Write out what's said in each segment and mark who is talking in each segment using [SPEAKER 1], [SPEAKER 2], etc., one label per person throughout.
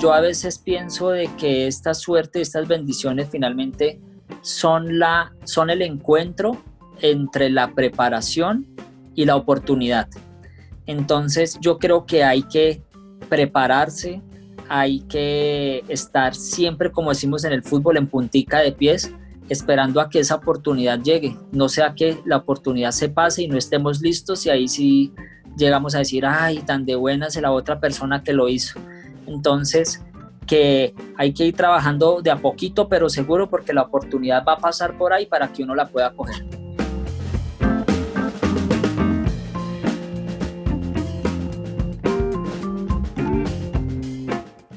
[SPEAKER 1] yo a veces pienso de que esta suerte, estas bendiciones finalmente son, la, son el encuentro entre la preparación y la oportunidad. Entonces yo creo que hay que prepararse, hay que estar siempre, como decimos en el fútbol, en puntica de pies, esperando a que esa oportunidad llegue. No sea que la oportunidad se pase y no estemos listos y ahí sí llegamos a decir, ay, tan de buena es la otra persona que lo hizo. Entonces, que hay que ir trabajando de a poquito, pero seguro porque la oportunidad va a pasar por ahí para que uno la pueda coger.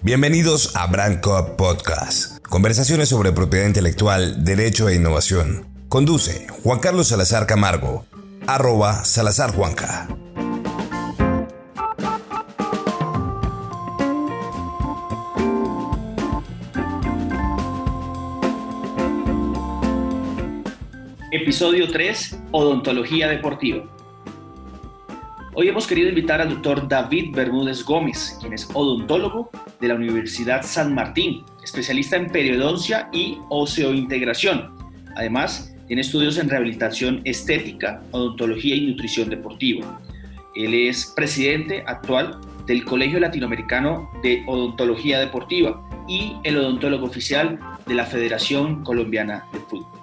[SPEAKER 2] Bienvenidos a Brand Podcast, conversaciones sobre propiedad intelectual, derecho e innovación. Conduce Juan Carlos Salazar Camargo, arroba Salazar Juanca.
[SPEAKER 3] Episodio 3, Odontología Deportiva. Hoy hemos querido invitar al doctor David Bermúdez Gómez, quien es odontólogo de la Universidad San Martín, especialista en periodoncia y oseointegración. Además, tiene estudios en rehabilitación estética, odontología y nutrición deportiva. Él es presidente actual del Colegio Latinoamericano de Odontología Deportiva y el odontólogo oficial de la Federación Colombiana de Fútbol.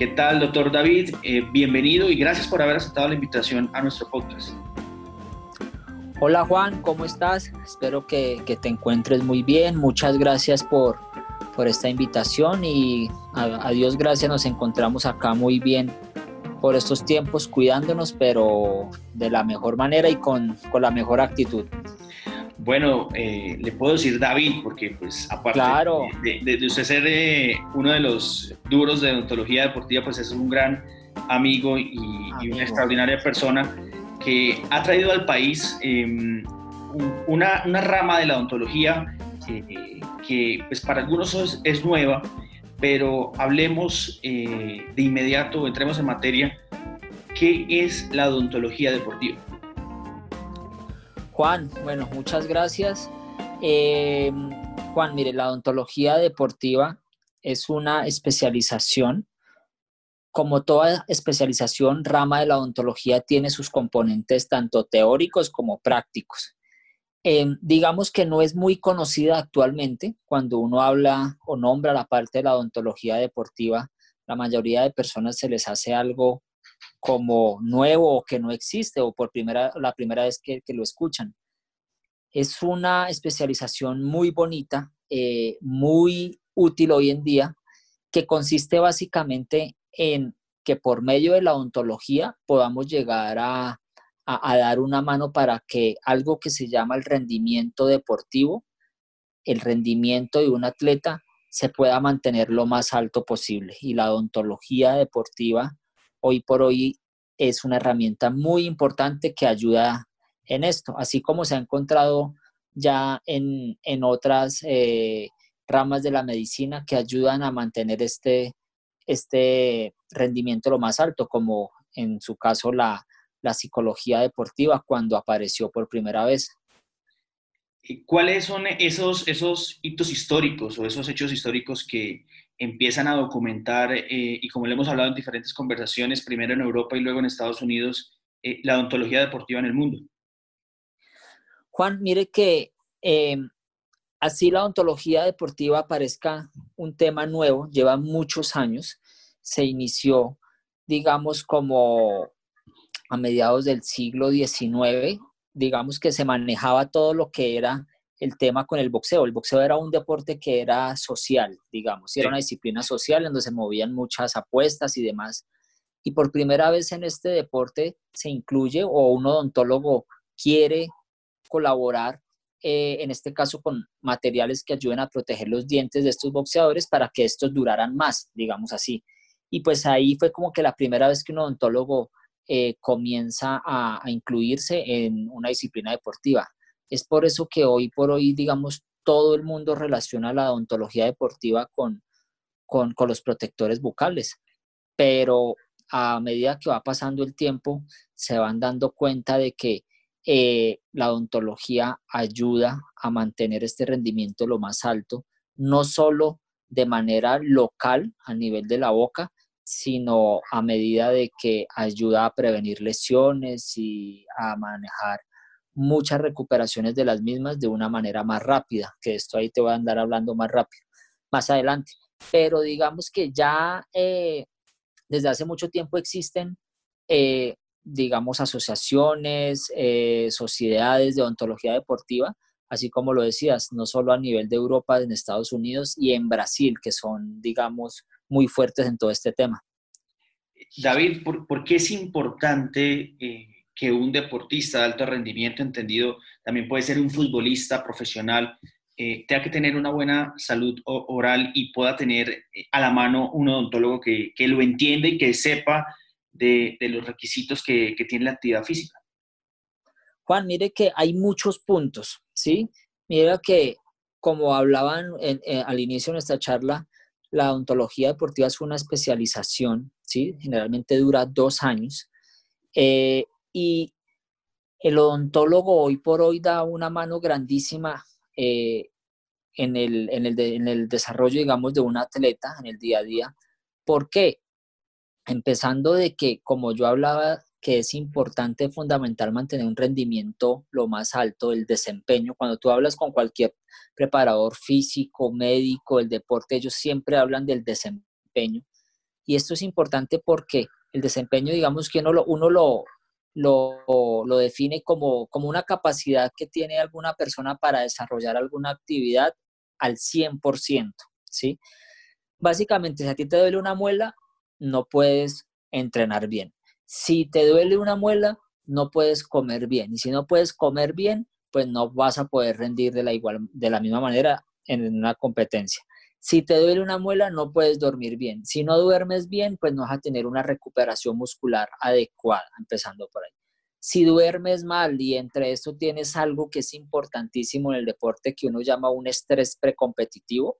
[SPEAKER 3] ¿Qué tal, doctor David? Eh, bienvenido y gracias por haber aceptado la invitación a nuestro podcast.
[SPEAKER 1] Hola Juan, ¿cómo estás? Espero que, te encuentres muy bien. Muchas gracias por, por esta invitación y a, a, Dios gracias nos encontramos acá muy bien por estos tiempos cuidándonos, pero de la mejor manera y con, con la mejor actitud.
[SPEAKER 3] Bueno, eh, le puedo decir David, porque pues aparte de, usted ser eh, uno de los duros de odontología deportiva, pues es un gran amigo y, una extraordinaria persona que ha traído al país em, una, rama de la odontología eh, que pues para algunos es, es nueva, pero hablemos de inmediato, entremos en materia, ¿qué es la odontología deportiva?
[SPEAKER 1] Juan, bueno, muchas gracias. Eh, Juan, mire, la odontología deportiva es una especialización. Como toda especialización, rama de la odontología tiene sus componentes tanto teóricos como prácticos. Eh, digamos que no es muy conocida actualmente. Cuando uno habla o nombra la parte de la odontología deportiva, la mayoría de personas se les hace algo como nuevo o que no existe o por primera, la primera vez que, lo escuchan. Es una especialización muy bonita, eh, muy útil hoy en día, que consiste básicamente en que por medio de la odontología podamos llegar a, a, dar una mano para que algo que se llama el rendimiento deportivo, el rendimiento de un atleta, se pueda mantener lo más alto posible. Y la odontología deportiva hoy por hoy es una herramienta muy importante que ayuda en esto, así como se ha encontrado ya en, otras eh, ramas de la medicina que ayudan a mantener este, este rendimiento lo más alto, como en su caso la, la psicología deportiva cuando apareció por primera vez.
[SPEAKER 3] ¿Cuáles son esos, esos hitos históricos o esos hechos históricos que empiezan a documentar, eh, y como le hemos hablado en diferentes conversaciones, primero en Europa y luego en Estados Unidos, eh, la odontología deportiva en el mundo?
[SPEAKER 1] Juan, mire que eh, así la odontología deportiva parezca un tema nuevo, lleva muchos años, se inició, digamos, como a mediados del siglo XIX, digamos que se manejaba todo lo que era el tema con el boxeo. El boxeo era un deporte que era social, digamos, y era una disciplina social en donde se movían muchas apuestas y demás. Y por primera vez en este deporte se incluye o un odontólogo quiere colaborar, eh, en este caso con materiales que ayuden a proteger los dientes de estos boxeadores para que estos duraran más, digamos así. Y pues ahí fue como que la primera vez que un odontólogo eh, comienza a incluirse en una disciplina deportiva. Es por eso que hoy por hoy, digamos, todo el mundo relaciona la odontología deportiva con, con, los protectores bucales, pero a medida que va pasando el tiempo, se van dando cuenta de que eh, la odontología ayuda a mantener este rendimiento lo más alto, no solo de manera local a nivel de la boca, sino a medida de que ayuda a prevenir lesiones y a manejar muchas recuperaciones de las mismas de una manera más rápida, que esto ahí te voy a andar hablando más rápido, más adelante. Pero digamos que ya eh, desde hace mucho tiempo existen, eh, digamos, asociaciones, eh, sociedades de odontología deportiva, así como lo decías, no solo a nivel de Europa, en Estados Unidos y en Brasil, que son, digamos, muy fuertes en todo este tema.
[SPEAKER 3] David, ¿por, qué es importante que un deportista de alto rendimiento, entendido, también puede ser un futbolista profesional, eh, tenga que tener una buena salud oral y pueda tener eh, a la mano un odontólogo que, que lo entienda y que sepa de, de los requisitos que, que, tiene la actividad física.
[SPEAKER 1] Juan, mire que hay muchos puntos, ¿sí? Mira que, como hablaban eh, al inicio de nuestra charla, la odontología deportiva es una especialización, ¿sí? Generalmente dura dos años. Y el odontólogo hoy por hoy da una mano grandísima eh, en, el, en, el en el desarrollo, digamos, de un atleta en el día a día. ¿Por qué? Empezando de que, como yo hablaba, que es importante, fundamental mantener un rendimiento lo más alto, el desempeño. Cuando tú hablas con cualquier preparador físico, médico, el deporte, ellos siempre hablan del desempeño. Y esto es importante porque el desempeño, digamos que uno lo, uno lo, lo, lo define como, como una capacidad que tiene alguna persona para desarrollar alguna actividad al 100%, ¿sí? Básicamente, si a ti te duele una muela, no puedes entrenar bien. Si te duele una muela, no puedes comer bien. Y si no puedes comer bien, pues no vas a poder rendir de la, igual, de la misma manera en una competencia. Si te duele una muela, no puedes dormir bien. Si no duermes bien, pues no vas a tener una recuperación muscular adecuada, empezando por ahí. Si duermes mal y entre esto tienes algo que es importantísimo en el deporte que uno llama un estrés precompetitivo,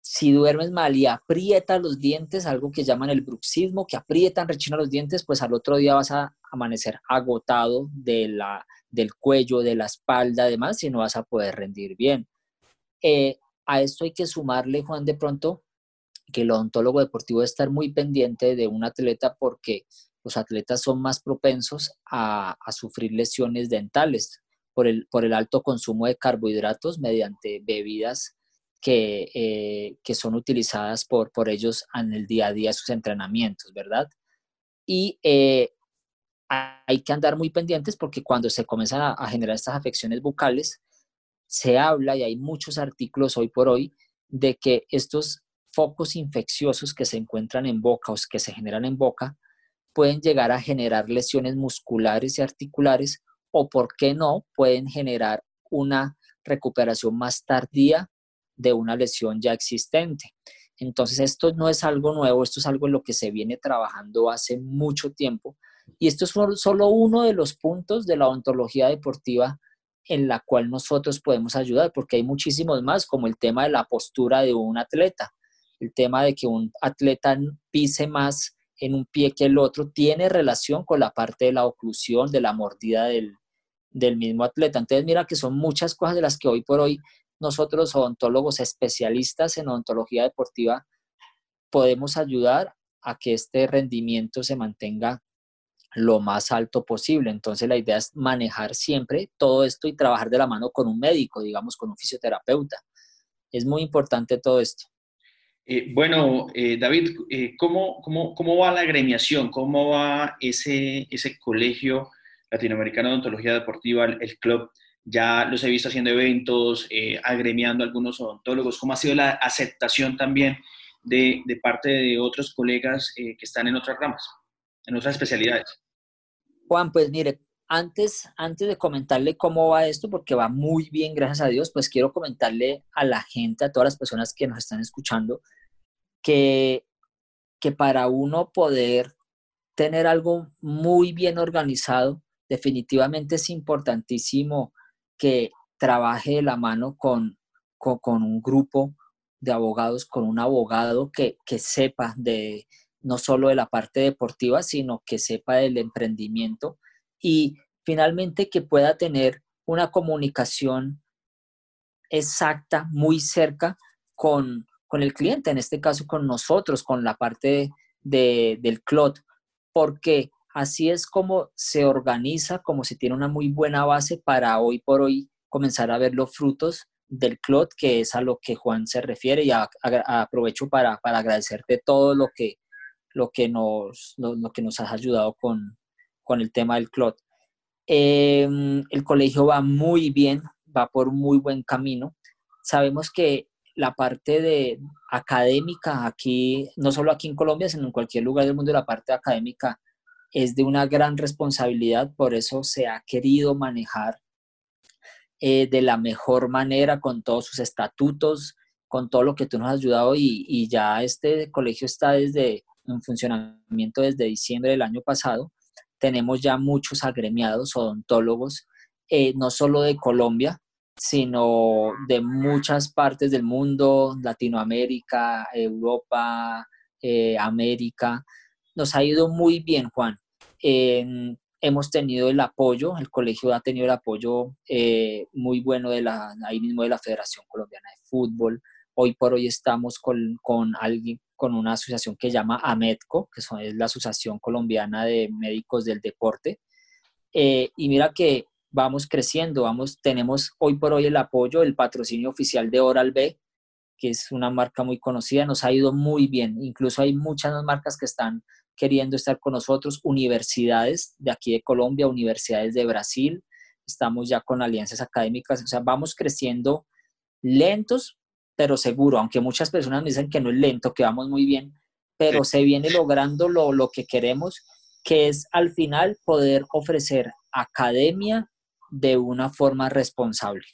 [SPEAKER 1] si duermes mal y aprietas los dientes, algo que llaman el bruxismo, que aprietan, rechinan los dientes, pues al otro día vas a amanecer agotado de la, del cuello, de la espalda, además, y no vas a poder rendir bien. Eh, a esto hay que sumarle, Juan, de pronto, que el odontólogo deportivo debe estar muy pendiente de un atleta porque los atletas son más propensos a, sufrir lesiones dentales por el, alto consumo de carbohidratos mediante bebidas que, eh, son utilizadas por, por ellos en el día a día de sus entrenamientos, ¿verdad? Y eh, hay que andar muy pendientes porque cuando se comienzan a, a generar estas afecciones bucales, se habla y hay muchos artículos hoy por hoy de que estos focos infecciosos que se encuentran en boca o que se generan en boca pueden llegar a generar lesiones musculares y articulares o, por qué no, pueden generar una recuperación más tardía de una lesión ya existente. Entonces, esto no es algo nuevo, esto es algo en lo que se viene trabajando hace mucho tiempo. Y esto es solo uno de los puntos de la ontología deportiva en la cual nosotros podemos ayudar, porque hay muchísimos más, como el tema de la postura de un atleta, el tema de que un atleta pise más en un pie que el otro, tiene relación con la parte de la oclusión, de la mordida del, del mismo atleta. Entonces, mira que son muchas cosas de las que hoy por hoy nosotros, odontólogos especialistas en odontología deportiva, podemos ayudar a que este rendimiento se mantenga lo más alto posible. Entonces la idea es manejar siempre todo esto y trabajar de la mano con un médico, digamos, con un fisioterapeuta. Es muy importante todo esto.
[SPEAKER 3] Eh, bueno, eh, David, eh, ¿cómo, cómo, cómo, va la agremiación? ¿Cómo va ese, ese colegio latinoamericano de odontología deportiva, el, club? Ya los he visto haciendo eventos, agremiando a algunos odontólogos. ¿Cómo ha sido la aceptación también de, de parte de otros colegas que están en otras ramas, en otras especialidades?
[SPEAKER 1] Juan, pues mire, antes, antes de comentarle cómo va esto, porque va muy bien, gracias a Dios, pues quiero comentarle a la gente, a todas las personas que nos están escuchando, que, que para uno poder tener algo muy bien organizado, definitivamente es importantísimo que trabaje de la mano con, con, un grupo de abogados, con un abogado que, que sepa de, no solo de la parte deportiva, sino que sepa del emprendimiento y finalmente que pueda tener una comunicación exacta, muy cerca con, el cliente, en este caso con nosotros, con la parte del CLOT, porque así es como se organiza, como se tiene una muy buena base para hoy por hoy comenzar a ver los frutos del CLOT, que es a lo que Juan se refiere, y aprovecho para, agradecerte todo lo que, lo que, nos, lo, que nos has ayudado con, con el tema del CLOT. Em, el colegio va muy bien, va por muy buen camino. Sabemos que la parte de académica aquí, no solo aquí en Colombia, sino en cualquier lugar del mundo, la parte académica es de una gran responsabilidad, por eso se ha querido manejar eh, de la mejor manera con todos sus estatutos, con todo lo que tú nos has ayudado y, y ya este colegio está desde en funcionamiento desde diciembre del año pasado tenemos ya muchos agremiados odontólogos, eh, no solo de Colombia, sino de muchas partes del mundo, Latinoamérica, Europa, eh, América. Nos ha ido muy bien, Juan. hemos tenido el apoyo, el colegio ha tenido el apoyo eh, muy bueno de la, ahí mismo de la Federación Colombiana de Fútbol. Hoy por hoy estamos con, con alguien, con una asociación que llama AMEDCO, que es la Asociación Colombiana de Médicos del Deporte. Eh, y mira que vamos creciendo, vamos, tenemos hoy por hoy el apoyo, el patrocinio oficial de Oral B, que es una marca muy conocida, nos ha ido muy bien. Incluso hay muchas marcas que están queriendo estar con nosotros, universidades de aquí de Colombia, universidades de Brasil, estamos ya con alianzas académicas, o sea, vamos creciendo lentos, pero seguro, aunque muchas personas me dicen que no es lento, que vamos muy bien, pero se viene logrando lo, lo que queremos, que es al final poder ofrecer academia de una forma responsable.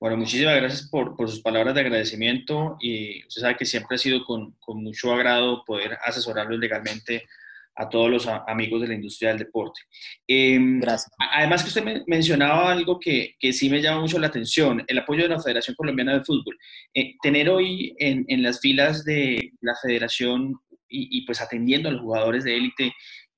[SPEAKER 3] Bueno, muchísimas gracias por, por, sus palabras de agradecimiento y usted sabe que siempre ha sido con, con mucho agrado poder asesorarlos legalmente a todos los amigos de la industria del deporte.
[SPEAKER 1] Em, Gracias.
[SPEAKER 3] Además que usted mencionaba algo que, que, sí me llama mucho la atención, el apoyo de la Federación Colombiana de Fútbol. Eh, tener hoy en, en, las filas de la federación y, y, pues atendiendo a los jugadores de élite,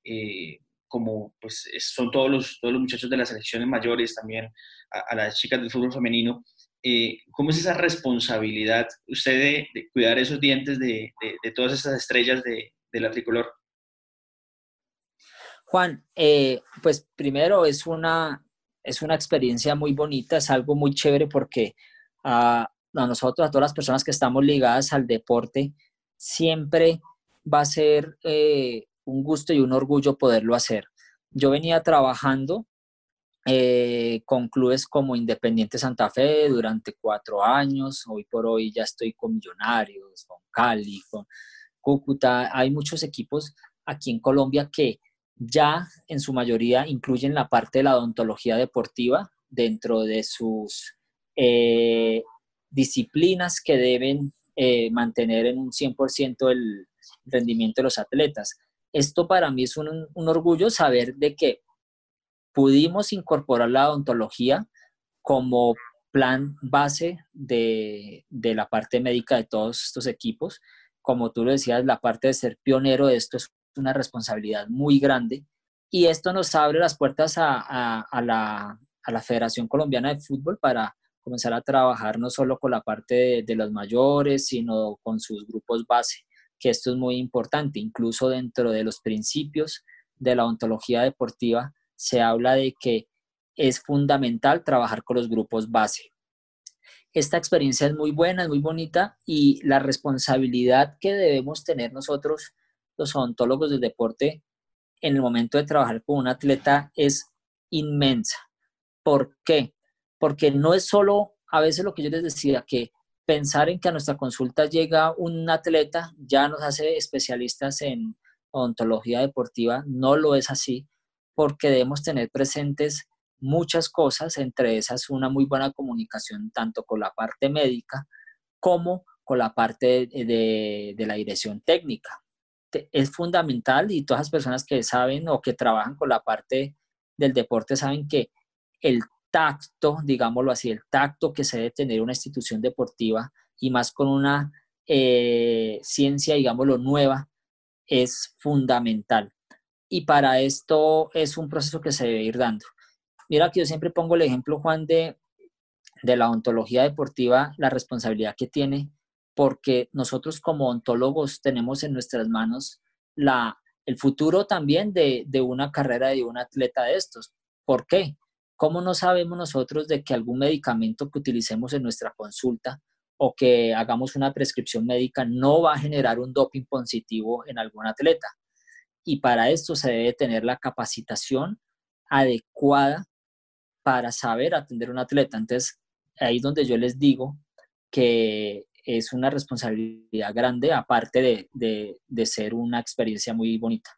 [SPEAKER 3] eh, como pues son todos los, todos los muchachos de las selecciones mayores, también a, las chicas del fútbol femenino, eh, ¿cómo es esa responsabilidad usted de, de cuidar esos dientes de, de, de todas esas estrellas de, la tricolor?
[SPEAKER 1] Juan, eh, pues primero es una, es una experiencia muy bonita, es algo muy chévere porque a, nosotros, a todas las personas que estamos ligadas al deporte, siempre va a ser eh, un gusto y un orgullo poderlo hacer. Yo venía trabajando eh, con clubes como Independiente Santa Fe durante cuatro años, hoy por hoy ya estoy con Millonarios, con Cali, con Cúcuta, hay muchos equipos aquí en Colombia que ya en su mayoría incluyen la parte de la odontología deportiva dentro de sus eh, disciplinas que deben eh, mantener en un 100% el rendimiento de los atletas. Esto para mí es un, orgullo saber de que pudimos incorporar la odontología como plan base de, de, la parte médica de todos estos equipos. Como tú lo decías, la parte de ser pionero de esto es una responsabilidad muy grande y esto nos abre las puertas a, la, Federación Colombiana de Fútbol para comenzar a trabajar no solo con la parte de, los mayores, sino con sus grupos base, que esto es muy importante. Incluso dentro de los principios de la ontología deportiva se habla de que es fundamental trabajar con los grupos base. Esta experiencia es muy buena, es muy bonita y la responsabilidad que debemos tener nosotros los odontólogos del deporte en el momento de trabajar con un atleta es inmensa. ¿Por qué? Porque no es solo a veces lo que yo les decía, que pensar en que a nuestra consulta llega un atleta ya nos hace especialistas en odontología deportiva, no lo es así, porque debemos tener presentes muchas cosas, entre esas una muy buena comunicación tanto con la parte médica como con la parte de, de la dirección técnica es fundamental y todas las personas que saben o que trabajan con la parte del deporte saben que el tacto, digámoslo así, el tacto que se debe tener una institución deportiva y más con una eh, ciencia, digámoslo, nueva, es fundamental. Y para esto es un proceso que se debe ir dando. mira que yo siempre pongo el ejemplo, Juan, de, de la ontología deportiva, la responsabilidad que tiene, porque nosotros como ontólogos tenemos en nuestras manos la, el futuro también de, de una carrera de un atleta de estos. ¿Por qué? ¿Cómo no sabemos nosotros de que algún medicamento que utilicemos en nuestra consulta o que hagamos una prescripción médica no va a generar un doping positivo en algún atleta? Y para esto se debe tener la capacitación adecuada para saber atender a un atleta. Entonces, ahí es donde yo les digo que es una responsabilidad grande, aparte de, de ser una experiencia muy bonita.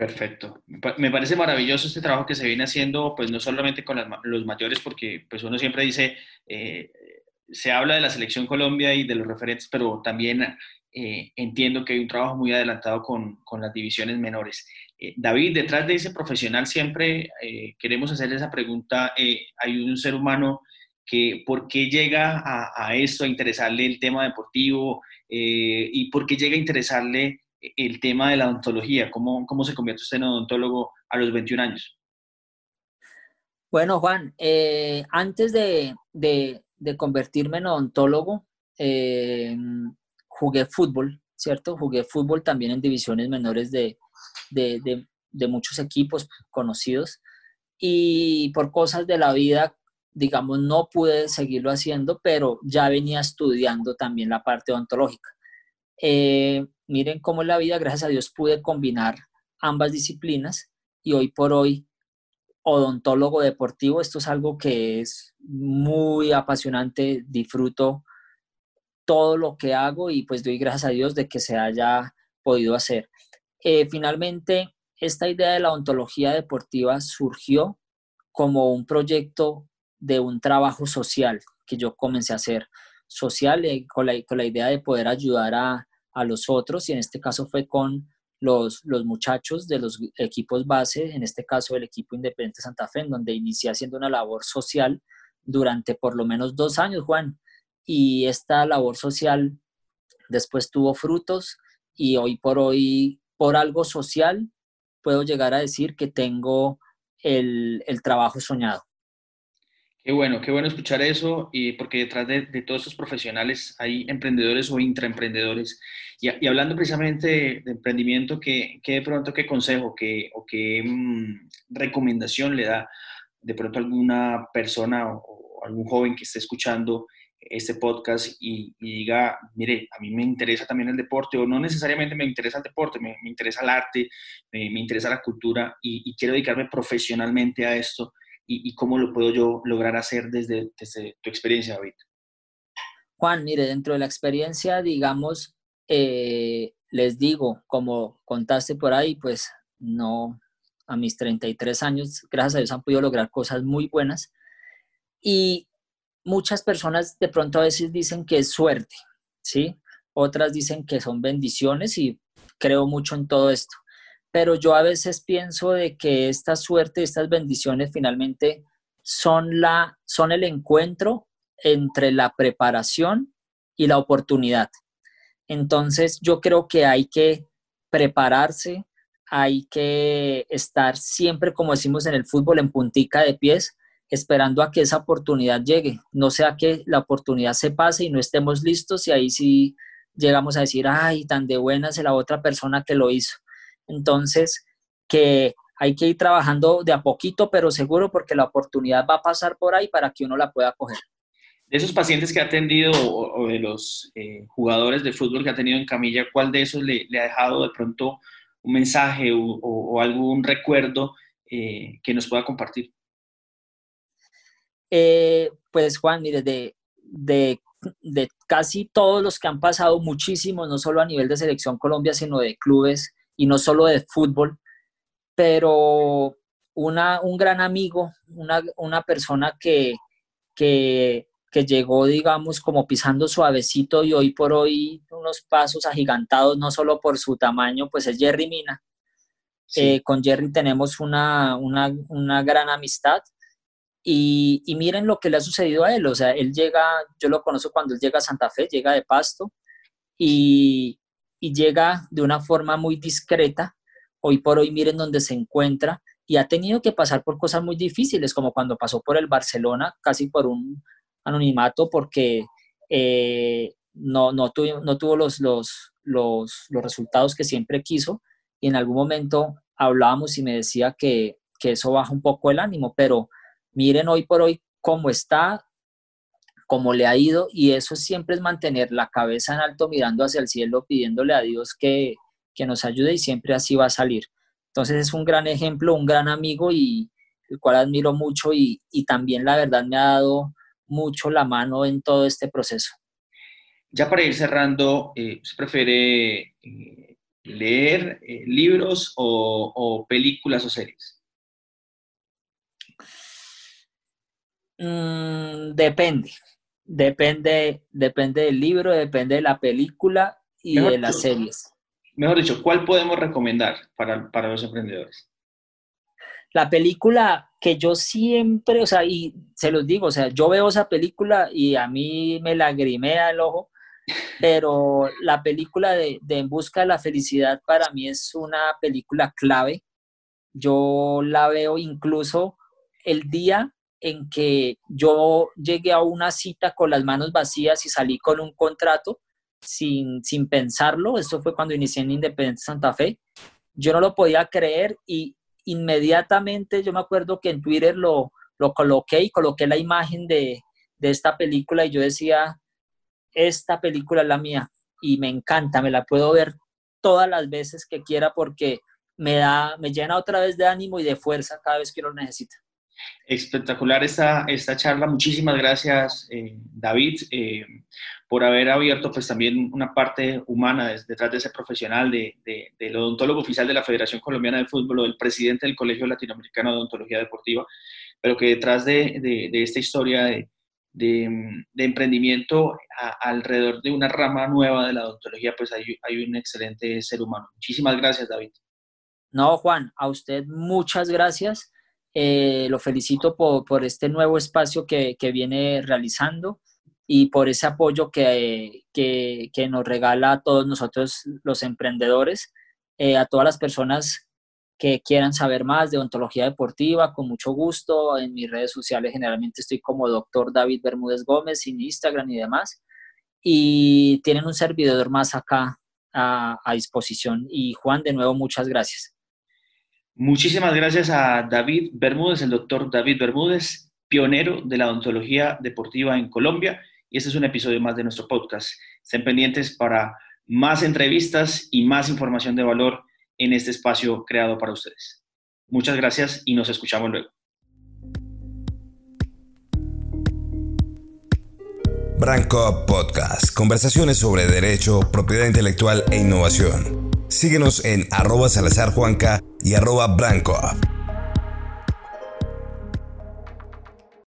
[SPEAKER 3] Perfecto. Me parece maravilloso este trabajo que se viene haciendo, pues no solamente con los mayores, porque pues uno siempre dice, eh, se habla de la selección Colombia y de los referentes, pero también eh, entiendo que hay un trabajo muy adelantado con, con las divisiones menores. Eh, David, detrás de ese profesional siempre queremos hacerle esa pregunta, hay un ser humano que por qué llega a, a esto, a interesarle el tema deportivo y por qué llega a interesarle el tema de la odontología. ¿Cómo, cómo se convierte usted en odontólogo a los 21 años?
[SPEAKER 1] Bueno, Juan, eh, antes de, de, convertirme en odontólogo, eh, jugué fútbol, ¿cierto? Jugué fútbol también en divisiones menores de, de, muchos equipos conocidos y por cosas de la vida, digamos, no pude seguirlo haciendo, pero ya venía estudiando también la parte odontológica. Eh, miren cómo en la vida, gracias a Dios, pude combinar ambas disciplinas y hoy por hoy, odontólogo deportivo, esto es algo que es muy apasionante, disfruto todo lo que hago y pues doy gracias a Dios de que se haya podido hacer. Eh, finalmente, esta idea de la odontología deportiva surgió como un proyecto de un trabajo social que yo comencé a hacer social eh, con, la, con la idea de poder ayudar a, a los otros y en este caso fue con los, los muchachos de los equipos base, en este caso el equipo Independiente Santa Fe, en donde inicié haciendo una labor social durante por lo menos dos años, Juan. Y esta labor social después tuvo frutos y hoy por hoy, por algo social, puedo llegar a decir que tengo el, el trabajo soñado.
[SPEAKER 3] Qué bueno, qué bueno escuchar eso, y porque detrás de, todos estos profesionales hay emprendedores o intraemprendedores. Y, hablando precisamente de, emprendimiento, ¿qué, de pronto qué consejo qué, o qué mm, recomendación le da de pronto alguna persona o, algún joven que esté escuchando este podcast y, diga, mire, a mí me interesa también el deporte, o no necesariamente me interesa el deporte, me, interesa el arte, me interesa la cultura y quiero dedicarme profesionalmente a esto? Y, cómo lo puedo yo lograr hacer desde, tu experiencia, David.
[SPEAKER 1] Juan, mire, dentro de la experiencia, digamos, eh, les digo, como contaste por ahí, pues no, a mis 33 años, gracias a Dios han podido lograr cosas muy buenas. Y muchas personas de pronto a veces dicen que es suerte, ¿sí? Otras dicen que son bendiciones y creo mucho en todo esto pero yo a veces pienso de que esta suerte, estas bendiciones finalmente son, la, son el encuentro entre la preparación y la oportunidad. Entonces yo creo que hay que prepararse, hay que estar siempre, como decimos en el fútbol, en puntica de pies, esperando a que esa oportunidad llegue. No sea que la oportunidad se pase y no estemos listos y ahí sí llegamos a decir, ay, tan de buena es la otra persona que lo hizo. Entonces, que hay que ir trabajando de a poquito, pero seguro porque la oportunidad va a pasar por ahí para que uno la pueda coger.
[SPEAKER 3] De esos pacientes que ha atendido o, de los eh, jugadores de fútbol que ha tenido en camilla, ¿cuál de esos le, ha dejado de pronto un mensaje o, algún recuerdo eh, que nos pueda compartir?
[SPEAKER 1] Eh, pues Juan, mire, de, de, de, casi todos los que han pasado muchísimo, no solo a nivel de selección Colombia, sino de clubes, y no solo de fútbol, pero una, un gran amigo, una, persona que, que, llegó, digamos, como pisando suavecito y hoy por hoy unos pasos agigantados, no solo por su tamaño, pues es Jerry Mina. Eh, con Jerry tenemos una, una, gran amistad y, y, miren lo que le ha sucedido a él. O sea, él llega, yo lo conozco cuando él llega a Santa Fe, llega de Pasto y, y llega de una forma muy discreta. Hoy por hoy miren dónde se encuentra y ha tenido que pasar por cosas muy difíciles, como cuando pasó por el Barcelona, casi por un anonimato, porque eh, no, no, tuvo, no tuvo los, los, los, los, resultados que siempre quiso, y en algún momento hablábamos y me decía que, que eso baja un poco el ánimo, pero miren hoy por hoy cómo está, cómo le ha ido, y eso siempre es mantener la cabeza en alto mirando hacia el cielo, pidiéndole a Dios que, que nos ayude y siempre así va a salir. Entonces es un gran ejemplo, un gran amigo y el cual admiro mucho y, también la verdad me ha dado mucho la mano en todo este proceso.
[SPEAKER 3] Ya para ir cerrando, eh, ¿se prefiere eh, leer eh, libros o, películas o series?
[SPEAKER 1] Mm, depende, depende, depende del libro, depende de la película y de las series
[SPEAKER 3] mejor dicho, ¿cuál podemos recomendar para, para los emprendedores?
[SPEAKER 1] La película que yo siempre, o sea, y se los digo, o sea, yo veo esa película y a mí me lagrimea el ojo, pero la película de, de, En Busca de la Felicidad para mí es una película clave. Yo la veo incluso el día en que yo llegué a una cita con las manos vacías y salí con un contrato, sin, sin pensarlo, esto fue cuando inicié en Independiente Santa Fe, yo no lo podía creer y inmediatamente yo me acuerdo que en Twitter lo, lo coloqué y coloqué la imagen de, de esta película y yo decía, esta película es la mía y me encanta, me la puedo ver todas las veces que quiera porque me da, me llena otra vez de ánimo y de fuerza cada vez que lo necesita.
[SPEAKER 3] Espectacular esta, esta charla. Muchísimas gracias, eh, David, eh, por haber abierto pues también una parte humana detrás de ese profesional, de, del odontólogo oficial de la Federación Colombiana de Fútbol o del presidente del Colegio Latinoamericano de Odontología Deportiva, pero que detrás de, esta historia de, emprendimiento alrededor de una rama nueva de la odontología, pues hay, hay un excelente ser humano. Muchísimas gracias, David.
[SPEAKER 1] No, Juan, a usted muchas gracias eh, lo felicito por, este nuevo espacio que, viene realizando y por ese apoyo que, nos regala a todos nosotros los emprendedores, eh, a todas las personas que quieran saber más de ontología deportiva, con mucho gusto. En mis redes sociales generalmente estoy como doctor David Bermúdez Gómez, en Instagram y demás. Y tienen un servidor más acá a disposición. Y Juan, de nuevo, muchas gracias.
[SPEAKER 3] Muchísimas gracias a David Bermúdez, el doctor David Bermúdez, pionero de la odontología deportiva en Colombia. Y este es un episodio más de nuestro podcast. Estén pendientes para más entrevistas y más información de valor en este espacio creado para ustedes. Muchas gracias y nos escuchamos luego.
[SPEAKER 2] Branco Podcast, conversaciones sobre derecho, propiedad intelectual e innovación. Síguenos en arroba salazarjuanca y arroba branco.